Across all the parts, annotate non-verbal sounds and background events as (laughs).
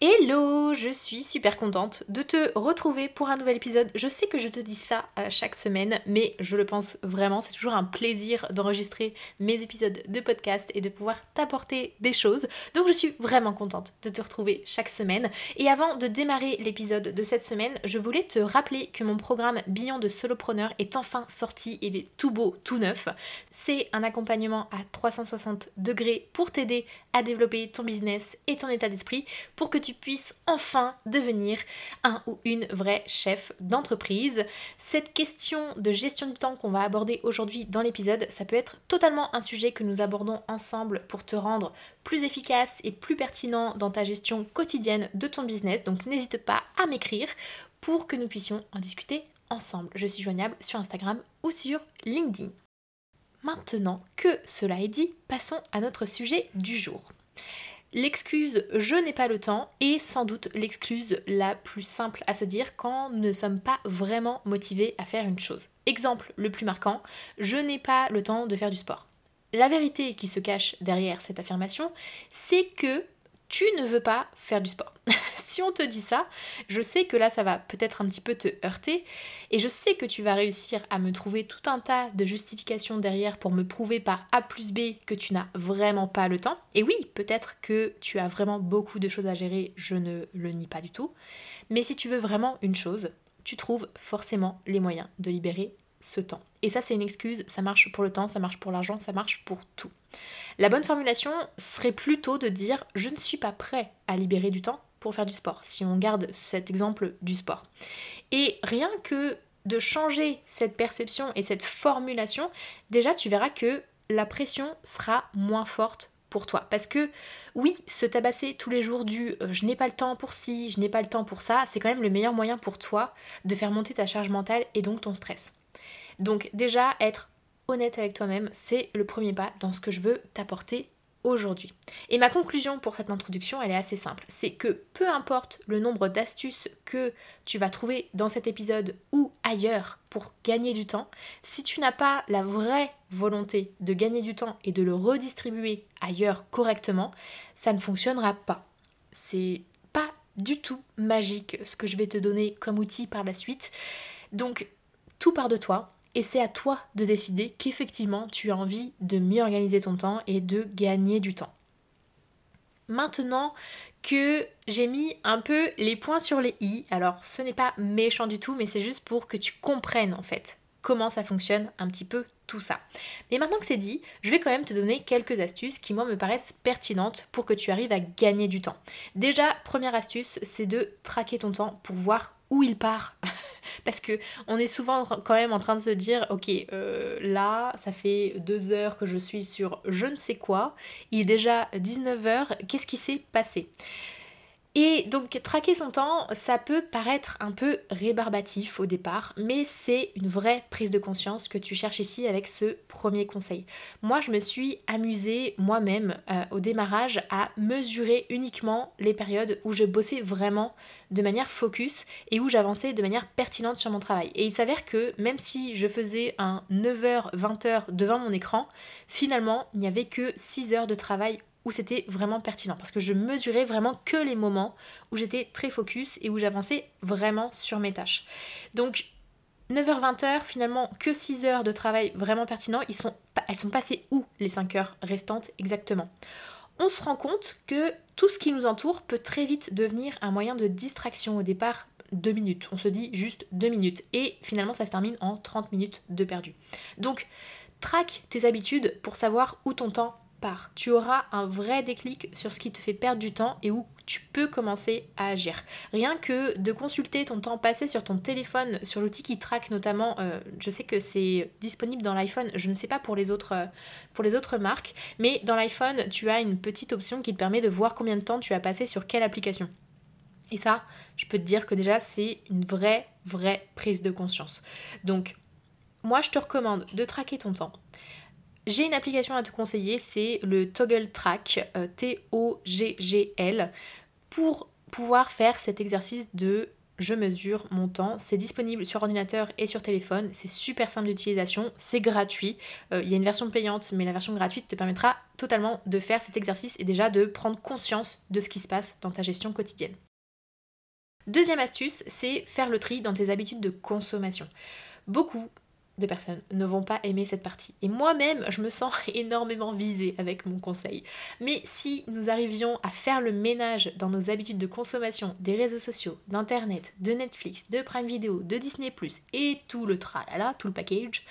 Hello, je suis super contente de te retrouver pour un nouvel épisode. Je sais que je te dis ça euh, chaque semaine, mais je le pense vraiment, c'est toujours un plaisir d'enregistrer mes épisodes de podcast et de pouvoir t'apporter des choses. Donc je suis vraiment contente de te retrouver chaque semaine. Et avant de démarrer l'épisode de cette semaine, je voulais te rappeler que mon programme Billon de Solopreneur est enfin sorti, il est tout beau, tout neuf. C'est un accompagnement à 360 degrés pour t'aider à développer ton business et ton état d'esprit pour que tu puisses enfin devenir un ou une vraie chef d'entreprise. Cette question de gestion du temps qu'on va aborder aujourd'hui dans l'épisode, ça peut être totalement un sujet que nous abordons ensemble pour te rendre plus efficace et plus pertinent dans ta gestion quotidienne de ton business. Donc n'hésite pas à m'écrire pour que nous puissions en discuter ensemble. Je suis joignable sur Instagram ou sur LinkedIn. Maintenant que cela est dit, passons à notre sujet du jour. L'excuse je n'ai pas le temps est sans doute l'excuse la plus simple à se dire quand nous ne sommes pas vraiment motivés à faire une chose. Exemple le plus marquant, je n'ai pas le temps de faire du sport. La vérité qui se cache derrière cette affirmation, c'est que tu ne veux pas faire du sport. (laughs) si on te dit ça, je sais que là ça va peut-être un petit peu te heurter et je sais que tu vas réussir à me trouver tout un tas de justifications derrière pour me prouver par A plus B que tu n'as vraiment pas le temps. Et oui, peut-être que tu as vraiment beaucoup de choses à gérer, je ne le nie pas du tout. Mais si tu veux vraiment une chose, tu trouves forcément les moyens de libérer ce temps. Et ça, c'est une excuse, ça marche pour le temps, ça marche pour l'argent, ça marche pour tout. La bonne formulation serait plutôt de dire je ne suis pas prêt à libérer du temps pour faire du sport, si on garde cet exemple du sport. Et rien que de changer cette perception et cette formulation, déjà tu verras que la pression sera moins forte pour toi. Parce que oui, se tabasser tous les jours du euh, je n'ai pas le temps pour ci, je n'ai pas le temps pour ça, c'est quand même le meilleur moyen pour toi de faire monter ta charge mentale et donc ton stress. Donc déjà, être honnête avec toi-même, c'est le premier pas dans ce que je veux t'apporter aujourd'hui. Et ma conclusion pour cette introduction, elle est assez simple. C'est que peu importe le nombre d'astuces que tu vas trouver dans cet épisode ou ailleurs pour gagner du temps, si tu n'as pas la vraie volonté de gagner du temps et de le redistribuer ailleurs correctement, ça ne fonctionnera pas. C'est pas du tout magique ce que je vais te donner comme outil par la suite. Donc, tout part de toi et c'est à toi de décider qu'effectivement tu as envie de mieux organiser ton temps et de gagner du temps. Maintenant que j'ai mis un peu les points sur les i, alors ce n'est pas méchant du tout, mais c'est juste pour que tu comprennes en fait comment ça fonctionne un petit peu tout ça. Mais maintenant que c'est dit, je vais quand même te donner quelques astuces qui moi me paraissent pertinentes pour que tu arrives à gagner du temps. Déjà, première astuce, c'est de traquer ton temps pour voir où il part. (laughs) Parce que on est souvent quand même en train de se dire, ok, euh, là, ça fait deux heures que je suis sur je ne sais quoi, il est déjà 19h, qu'est-ce qui s'est passé? Et donc traquer son temps, ça peut paraître un peu rébarbatif au départ, mais c'est une vraie prise de conscience que tu cherches ici avec ce premier conseil. Moi, je me suis amusée moi-même euh, au démarrage à mesurer uniquement les périodes où je bossais vraiment de manière focus et où j'avançais de manière pertinente sur mon travail. Et il s'avère que même si je faisais un 9h, 20h devant mon écran, finalement, il n'y avait que 6 heures de travail c'était vraiment pertinent parce que je mesurais vraiment que les moments où j'étais très focus et où j'avançais vraiment sur mes tâches. Donc 9h-20h, finalement que 6 heures de travail vraiment pertinent, ils sont, elles sont passées où les 5 heures restantes exactement? On se rend compte que tout ce qui nous entoure peut très vite devenir un moyen de distraction au départ. 2 minutes, on se dit juste 2 minutes et finalement ça se termine en 30 minutes de perdu. Donc traque tes habitudes pour savoir où ton temps tu auras un vrai déclic sur ce qui te fait perdre du temps et où tu peux commencer à agir. Rien que de consulter ton temps passé sur ton téléphone, sur l'outil qui traque notamment, euh, je sais que c'est disponible dans l'iPhone, je ne sais pas pour les, autres, euh, pour les autres marques, mais dans l'iPhone, tu as une petite option qui te permet de voir combien de temps tu as passé sur quelle application. Et ça, je peux te dire que déjà, c'est une vraie, vraie prise de conscience. Donc, moi je te recommande de traquer ton temps. J'ai une application à te conseiller, c'est le Toggle Track, euh, T-O-G-G-L, pour pouvoir faire cet exercice de je mesure mon temps. C'est disponible sur ordinateur et sur téléphone. C'est super simple d'utilisation. C'est gratuit. Euh, il y a une version payante, mais la version gratuite te permettra totalement de faire cet exercice et déjà de prendre conscience de ce qui se passe dans ta gestion quotidienne. Deuxième astuce, c'est faire le tri dans tes habitudes de consommation. Beaucoup de personnes ne vont pas aimer cette partie. Et moi-même, je me sens (laughs) énormément visée avec mon conseil. Mais si nous arrivions à faire le ménage dans nos habitudes de consommation des réseaux sociaux, d'Internet, de Netflix, de Prime Video, de Disney ⁇ et tout le tralala, tout le package,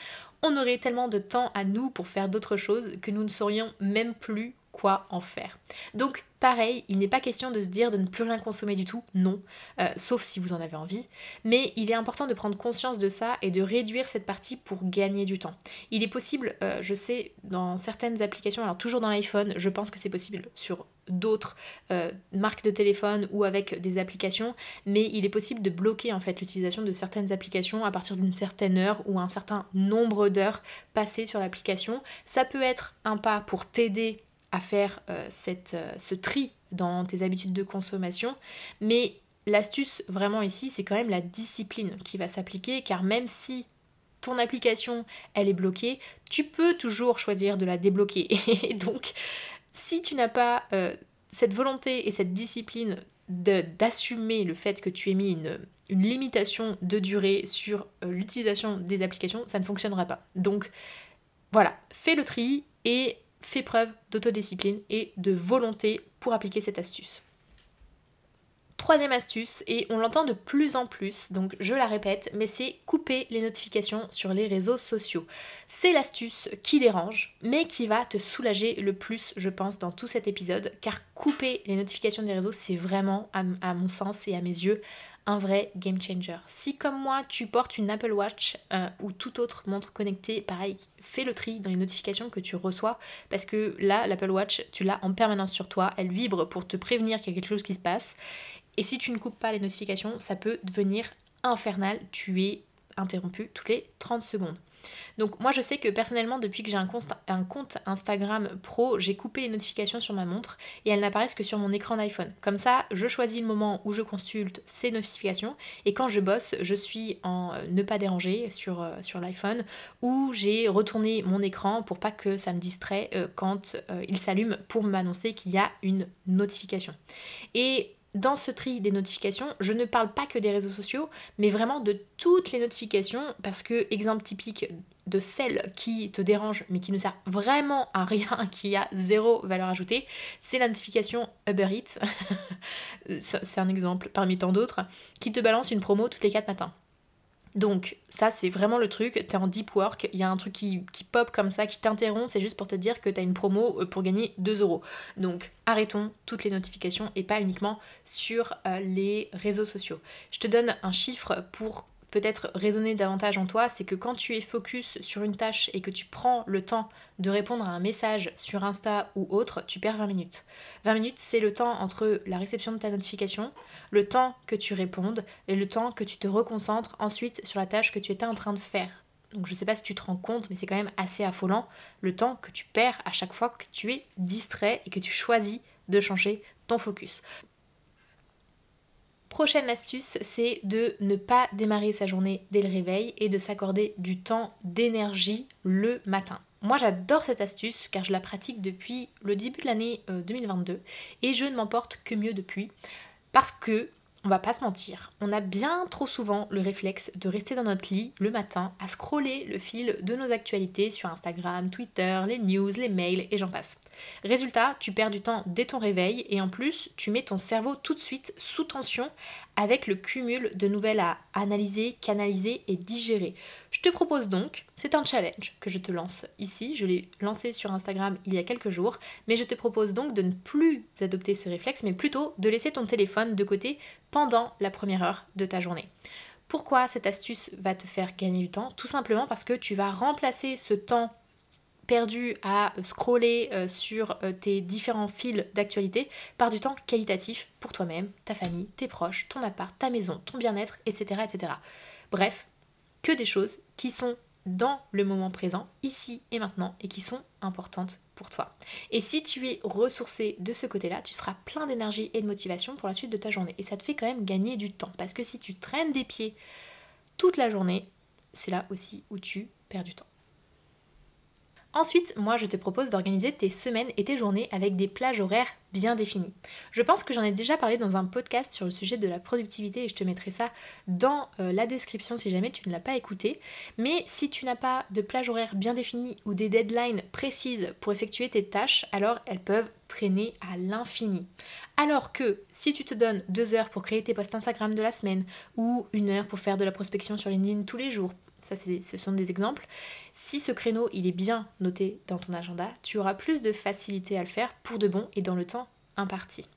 on aurait tellement de temps à nous pour faire d'autres choses que nous ne saurions même plus quoi en faire. Donc pareil, il n'est pas question de se dire de ne plus rien consommer du tout, non, euh, sauf si vous en avez envie, mais il est important de prendre conscience de ça et de réduire cette partie pour gagner du temps. Il est possible, euh, je sais, dans certaines applications, alors toujours dans l'iPhone, je pense que c'est possible sur d'autres euh, marques de téléphone ou avec des applications, mais il est possible de bloquer en fait l'utilisation de certaines applications à partir d'une certaine heure ou un certain nombre d'heures passées sur l'application. Ça peut être un pas pour t'aider à faire euh, cette, euh, ce tri dans tes habitudes de consommation, mais l'astuce vraiment ici, c'est quand même la discipline qui va s'appliquer, car même si ton application, elle est bloquée, tu peux toujours choisir de la débloquer. (laughs) Et donc, si tu n'as pas euh, cette volonté et cette discipline d'assumer le fait que tu aies mis une, une limitation de durée sur l'utilisation des applications, ça ne fonctionnera pas. Donc voilà, fais le tri et fais preuve d'autodiscipline et de volonté pour appliquer cette astuce. Troisième astuce, et on l'entend de plus en plus, donc je la répète, mais c'est couper les notifications sur les réseaux sociaux. C'est l'astuce qui dérange, mais qui va te soulager le plus, je pense, dans tout cet épisode, car couper les notifications des réseaux, c'est vraiment, à, mon sens et à mes yeux, un vrai game changer. Si comme moi tu portes une Apple Watch euh, ou toute autre montre connectée, pareil, fais le tri dans les notifications que tu reçois parce que là, l'Apple Watch, tu l'as en permanence sur toi, elle vibre pour te prévenir qu'il y a quelque chose qui se passe. Et si tu ne coupes pas les notifications, ça peut devenir infernal. Tu es interrompu toutes les 30 secondes. Donc moi je sais que personnellement depuis que j'ai un compte, Instagram pro, j'ai coupé les notifications sur ma montre et elles n'apparaissent que sur mon écran d'iPhone. Comme ça, je choisis le moment où je consulte ces notifications et quand je bosse, je suis en euh, ne pas déranger sur, euh, sur l'iPhone où j'ai retourné mon écran pour pas que ça me distrait euh, quand il s'allume pour m'annoncer qu'il y a une notification. Et dans ce tri des notifications, je ne parle pas que des réseaux sociaux, mais vraiment de toutes les notifications, parce que, exemple typique de celle qui te dérange, mais qui ne sert vraiment à rien, (laughs) qui a zéro valeur ajoutée, c'est la notification Uber Eats. (laughs) c'est un exemple parmi tant d'autres, qui te balance une promo toutes les 4 matins. Donc ça c'est vraiment le truc, t'es en deep work, il y a un truc qui, pop comme ça, qui t'interrompt, c'est juste pour te dire que t'as une promo euh, pour gagner 2 euros. Donc arrêtons toutes les notifications et pas uniquement sur euh, les réseaux sociaux. Je te donne un chiffre pour peut-être raisonner davantage en toi, c'est que quand tu es focus sur une tâche et que tu prends le temps de répondre à un message sur Insta ou autre, tu perds 20 minutes. 20 minutes, c'est le temps entre la réception de ta notification, le temps que tu répondes et le temps que tu te reconcentres ensuite sur la tâche que tu étais en train de faire. Donc je sais pas si tu te rends compte, mais c'est quand même assez affolant le temps que tu perds à chaque fois que tu es distrait et que tu choisis de changer ton focus. Prochaine astuce, c'est de ne pas démarrer sa journée dès le réveil et de s'accorder du temps d'énergie le matin. Moi j'adore cette astuce car je la pratique depuis le début de l'année 2022 euh, et je ne m'emporte que mieux depuis parce que on va pas se mentir, on a bien trop souvent le réflexe de rester dans notre lit le matin à scroller le fil de nos actualités sur Instagram, Twitter, les news, les mails et j'en passe. Résultat, tu perds du temps dès ton réveil et en plus, tu mets ton cerveau tout de suite sous tension avec le cumul de nouvelles à analyser, canaliser et digérer. Je te propose donc, c'est un challenge que je te lance ici, je l'ai lancé sur Instagram il y a quelques jours, mais je te propose donc de ne plus adopter ce réflexe, mais plutôt de laisser ton téléphone de côté pendant la première heure de ta journée. Pourquoi cette astuce va te faire gagner du temps? Tout simplement parce que tu vas remplacer ce temps perdu à scroller euh, sur euh, tes différents fils d'actualité par du temps qualitatif pour toi-même, ta famille, tes proches, ton appart, ta maison, ton bien-être, etc., etc. Bref, que des choses qui sont dans le moment présent, ici et maintenant, et qui sont importantes pour toi. Et si tu es ressourcé de ce côté-là, tu seras plein d'énergie et de motivation pour la suite de ta journée. Et ça te fait quand même gagner du temps. Parce que si tu traînes des pieds toute la journée, c'est là aussi où tu perds du temps. Ensuite, moi, je te propose d'organiser tes semaines et tes journées avec des plages horaires bien définies. Je pense que j'en ai déjà parlé dans un podcast sur le sujet de la productivité et je te mettrai ça dans euh, la description si jamais tu ne l'as pas écouté. Mais si tu n'as pas de plage horaire bien définie ou des deadlines précises pour effectuer tes tâches, alors elles peuvent traîner à l'infini. Alors que si tu te donnes deux heures pour créer tes posts Instagram de la semaine ou une heure pour faire de la prospection sur LinkedIn tous les jours, ça ce sont des exemples, si ce créneau il est bien noté dans ton agenda, tu auras plus de facilité à le faire pour de bon et dans le temps imparti.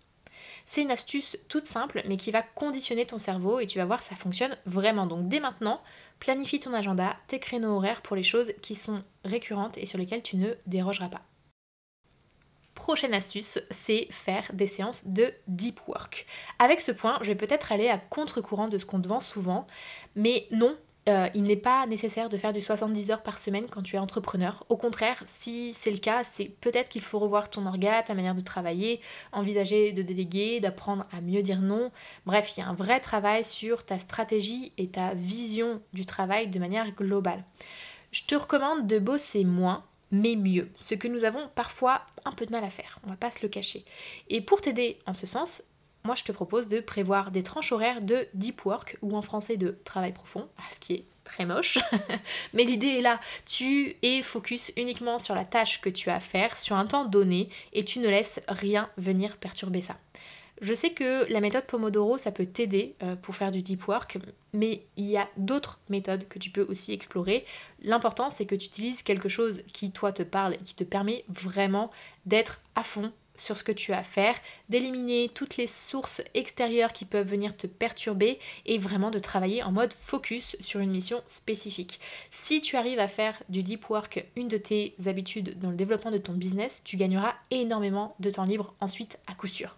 C'est une astuce toute simple mais qui va conditionner ton cerveau et tu vas voir ça fonctionne vraiment. Donc dès maintenant, planifie ton agenda, tes créneaux horaires pour les choses qui sont récurrentes et sur lesquelles tu ne dérogeras pas. Prochaine astuce, c'est faire des séances de deep work. Avec ce point, je vais peut-être aller à contre-courant de ce qu'on te vend souvent, mais non, euh, il n'est pas nécessaire de faire du 70 heures par semaine quand tu es entrepreneur. Au contraire, si c'est le cas, c'est peut-être qu'il faut revoir ton orga, ta manière de travailler, envisager de déléguer, d'apprendre à mieux dire non. Bref, il y a un vrai travail sur ta stratégie et ta vision du travail de manière globale. Je te recommande de bosser moins, mais mieux, ce que nous avons parfois un peu de mal à faire, on va pas se le cacher. Et pour t'aider en ce sens, moi je te propose de prévoir des tranches horaires de deep work ou en français de travail profond, ce qui est très moche. (laughs) Mais l'idée est là, tu es focus uniquement sur la tâche que tu as à faire sur un temps donné et tu ne laisses rien venir perturber ça. Je sais que la méthode Pomodoro, ça peut t'aider euh, pour faire du deep work, mais il y a d'autres méthodes que tu peux aussi explorer. L'important, c'est que tu utilises quelque chose qui, toi, te parle et qui te permet vraiment d'être à fond sur ce que tu as à faire, d'éliminer toutes les sources extérieures qui peuvent venir te perturber et vraiment de travailler en mode focus sur une mission spécifique. Si tu arrives à faire du deep work une de tes habitudes dans le développement de ton business, tu gagneras énormément de temps libre ensuite à coup sûr.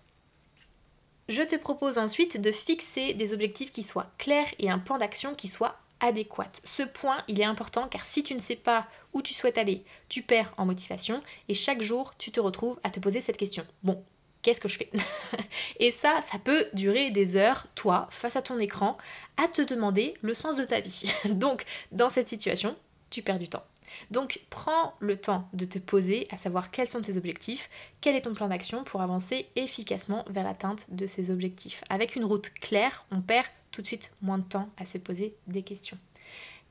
Je te propose ensuite de fixer des objectifs qui soient clairs et un plan d'action qui soit adéquate. Ce point, il est important car si tu ne sais pas où tu souhaites aller, tu perds en motivation et chaque jour, tu te retrouves à te poser cette question. Bon, qu'est-ce que je fais (laughs) Et ça, ça peut durer des heures, toi, face à ton écran, à te demander le sens de ta vie. (laughs) Donc, dans cette situation, tu perds du temps. Donc prends le temps de te poser à savoir quels sont tes objectifs, quel est ton plan d'action pour avancer efficacement vers l'atteinte de ces objectifs. Avec une route claire, on perd tout de suite moins de temps à se poser des questions.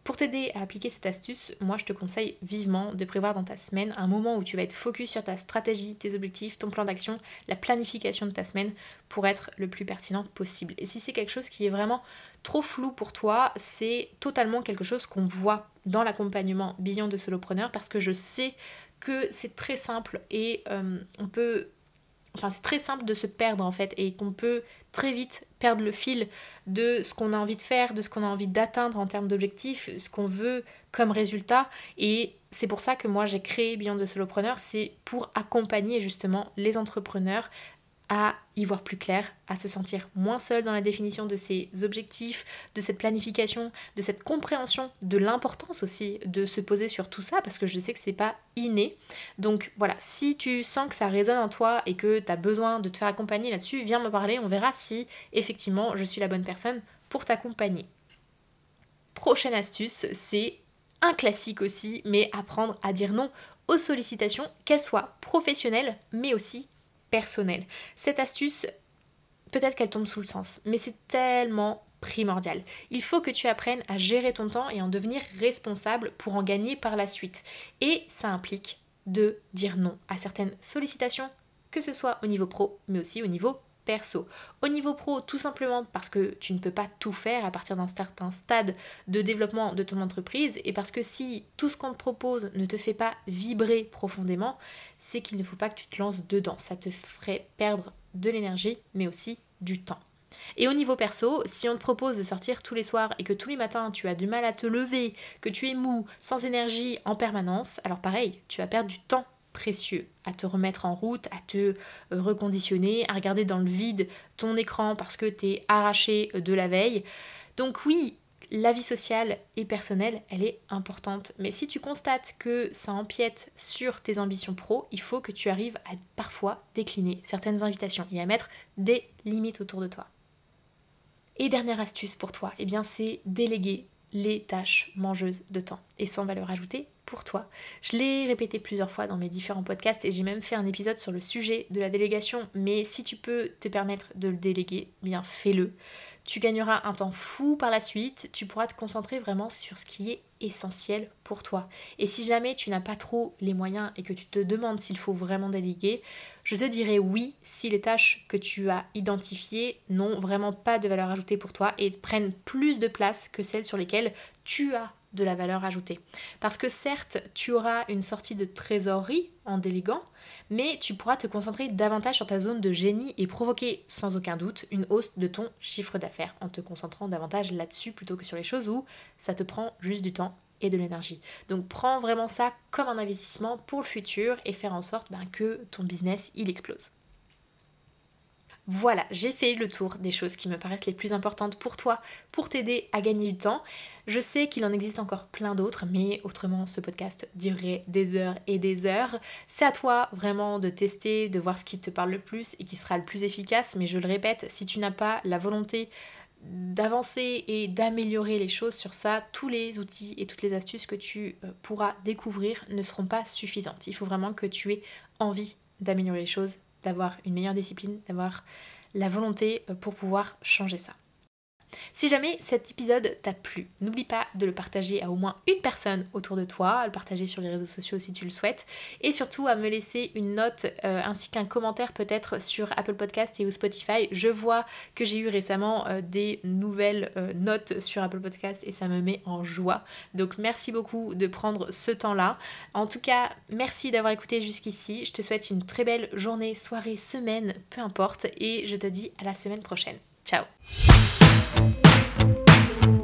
Pour t'aider à appliquer cette astuce, moi je te conseille vivement de prévoir dans ta semaine un moment où tu vas être focus sur ta stratégie, tes objectifs, ton plan d'action, la planification de ta semaine pour être le plus pertinent possible. Et si c'est quelque chose qui est vraiment trop flou pour toi, c'est totalement quelque chose qu'on voit dans l'accompagnement Beyond de Solopreneur parce que je sais que c'est très simple et euh, on peut Enfin, c'est très simple de se perdre en fait et qu'on peut très vite perdre le fil de ce qu'on a envie de faire, de ce qu'on a envie d'atteindre en termes d'objectifs, ce qu'on veut comme résultat. Et c'est pour ça que moi j'ai créé Beyond the Solopreneur, c'est pour accompagner justement les entrepreneurs à y voir plus clair, à se sentir moins seul dans la définition de ses objectifs, de cette planification, de cette compréhension, de l'importance aussi de se poser sur tout ça, parce que je sais que c'est pas inné. Donc voilà, si tu sens que ça résonne en toi et que tu as besoin de te faire accompagner là-dessus, viens me parler, on verra si effectivement je suis la bonne personne pour t'accompagner. Prochaine astuce, c'est un classique aussi, mais apprendre à dire non aux sollicitations, qu'elles soient professionnelles, mais aussi personnel. Cette astuce, peut-être qu'elle tombe sous le sens, mais c'est tellement primordial. Il faut que tu apprennes à gérer ton temps et en devenir responsable pour en gagner par la suite. Et ça implique de dire non à certaines sollicitations, que ce soit au niveau pro, mais aussi au niveau perso. Au niveau pro, tout simplement parce que tu ne peux pas tout faire à partir d'un certain stade de développement de ton entreprise et parce que si tout ce qu'on te propose ne te fait pas vibrer profondément, c'est qu'il ne faut pas que tu te lances dedans. Ça te ferait perdre de l'énergie, mais aussi du temps. Et au niveau perso, si on te propose de sortir tous les soirs et que tous les matins tu as du mal à te lever, que tu es mou, sans énergie en permanence, alors pareil, tu vas perdre du temps précieux à te remettre en route, à te euh, reconditionner, à regarder dans le vide ton écran parce que tu es arraché de la veille. Donc oui, la vie sociale et personnelle, elle est importante. Mais si tu constates que ça empiète sur tes ambitions pro, il faut que tu arrives à parfois décliner certaines invitations et à mettre des limites autour de toi. Et dernière astuce pour toi, eh bien c'est déléguer les tâches mangeuses de temps et sans valeur ajoutée toi. Je l'ai répété plusieurs fois dans mes différents podcasts et j'ai même fait un épisode sur le sujet de la délégation, mais si tu peux te permettre de le déléguer, eh bien fais-le. Tu gagneras un temps fou par la suite, tu pourras te concentrer vraiment sur ce qui est essentiel pour toi. Et si jamais tu n'as pas trop les moyens et que tu te demandes s'il faut vraiment déléguer, je te dirais oui si les tâches que tu as identifiées n'ont vraiment pas de valeur ajoutée pour toi et prennent plus de place que celles sur lesquelles tu as de la valeur ajoutée. Parce que certes, tu auras une sortie de trésorerie en déléguant, mais tu pourras te concentrer davantage sur ta zone de génie et provoquer sans aucun doute une hausse de ton chiffre d'affaires en te concentrant davantage là-dessus plutôt que sur les choses où ça te prend juste du temps et de l'énergie. Donc prends vraiment ça comme un investissement pour le futur et faire en sorte ben, que ton business il explose. Voilà, j'ai fait le tour des choses qui me paraissent les plus importantes pour toi, pour t'aider à gagner du temps. Je sais qu'il en existe encore plein d'autres, mais autrement ce podcast durerait des heures et des heures. C'est à toi vraiment de tester, de voir ce qui te parle le plus et qui sera le plus efficace, mais je le répète, si tu n'as pas la volonté d'avancer et d'améliorer les choses sur ça, tous les outils et toutes les astuces que tu euh, pourras découvrir ne seront pas suffisantes. Il faut vraiment que tu aies envie d'améliorer les choses d'avoir une meilleure discipline, d'avoir la volonté euh, pour pouvoir changer ça. Si jamais cet épisode t'a plu, n'oublie pas de le partager à au moins une personne autour de toi, à le partager sur les réseaux sociaux si tu le souhaites, et surtout à me laisser une note euh, ainsi qu'un commentaire peut-être sur Apple Podcast et ou Spotify. Je vois que j'ai eu récemment euh, des nouvelles euh, notes sur Apple Podcast et ça me met en joie. Donc merci beaucoup de prendre ce temps-là. En tout cas, merci d'avoir écouté jusqu'ici. Je te souhaite une très belle journée, soirée, semaine, peu importe, et je te dis à la semaine prochaine. Ciao Thank you.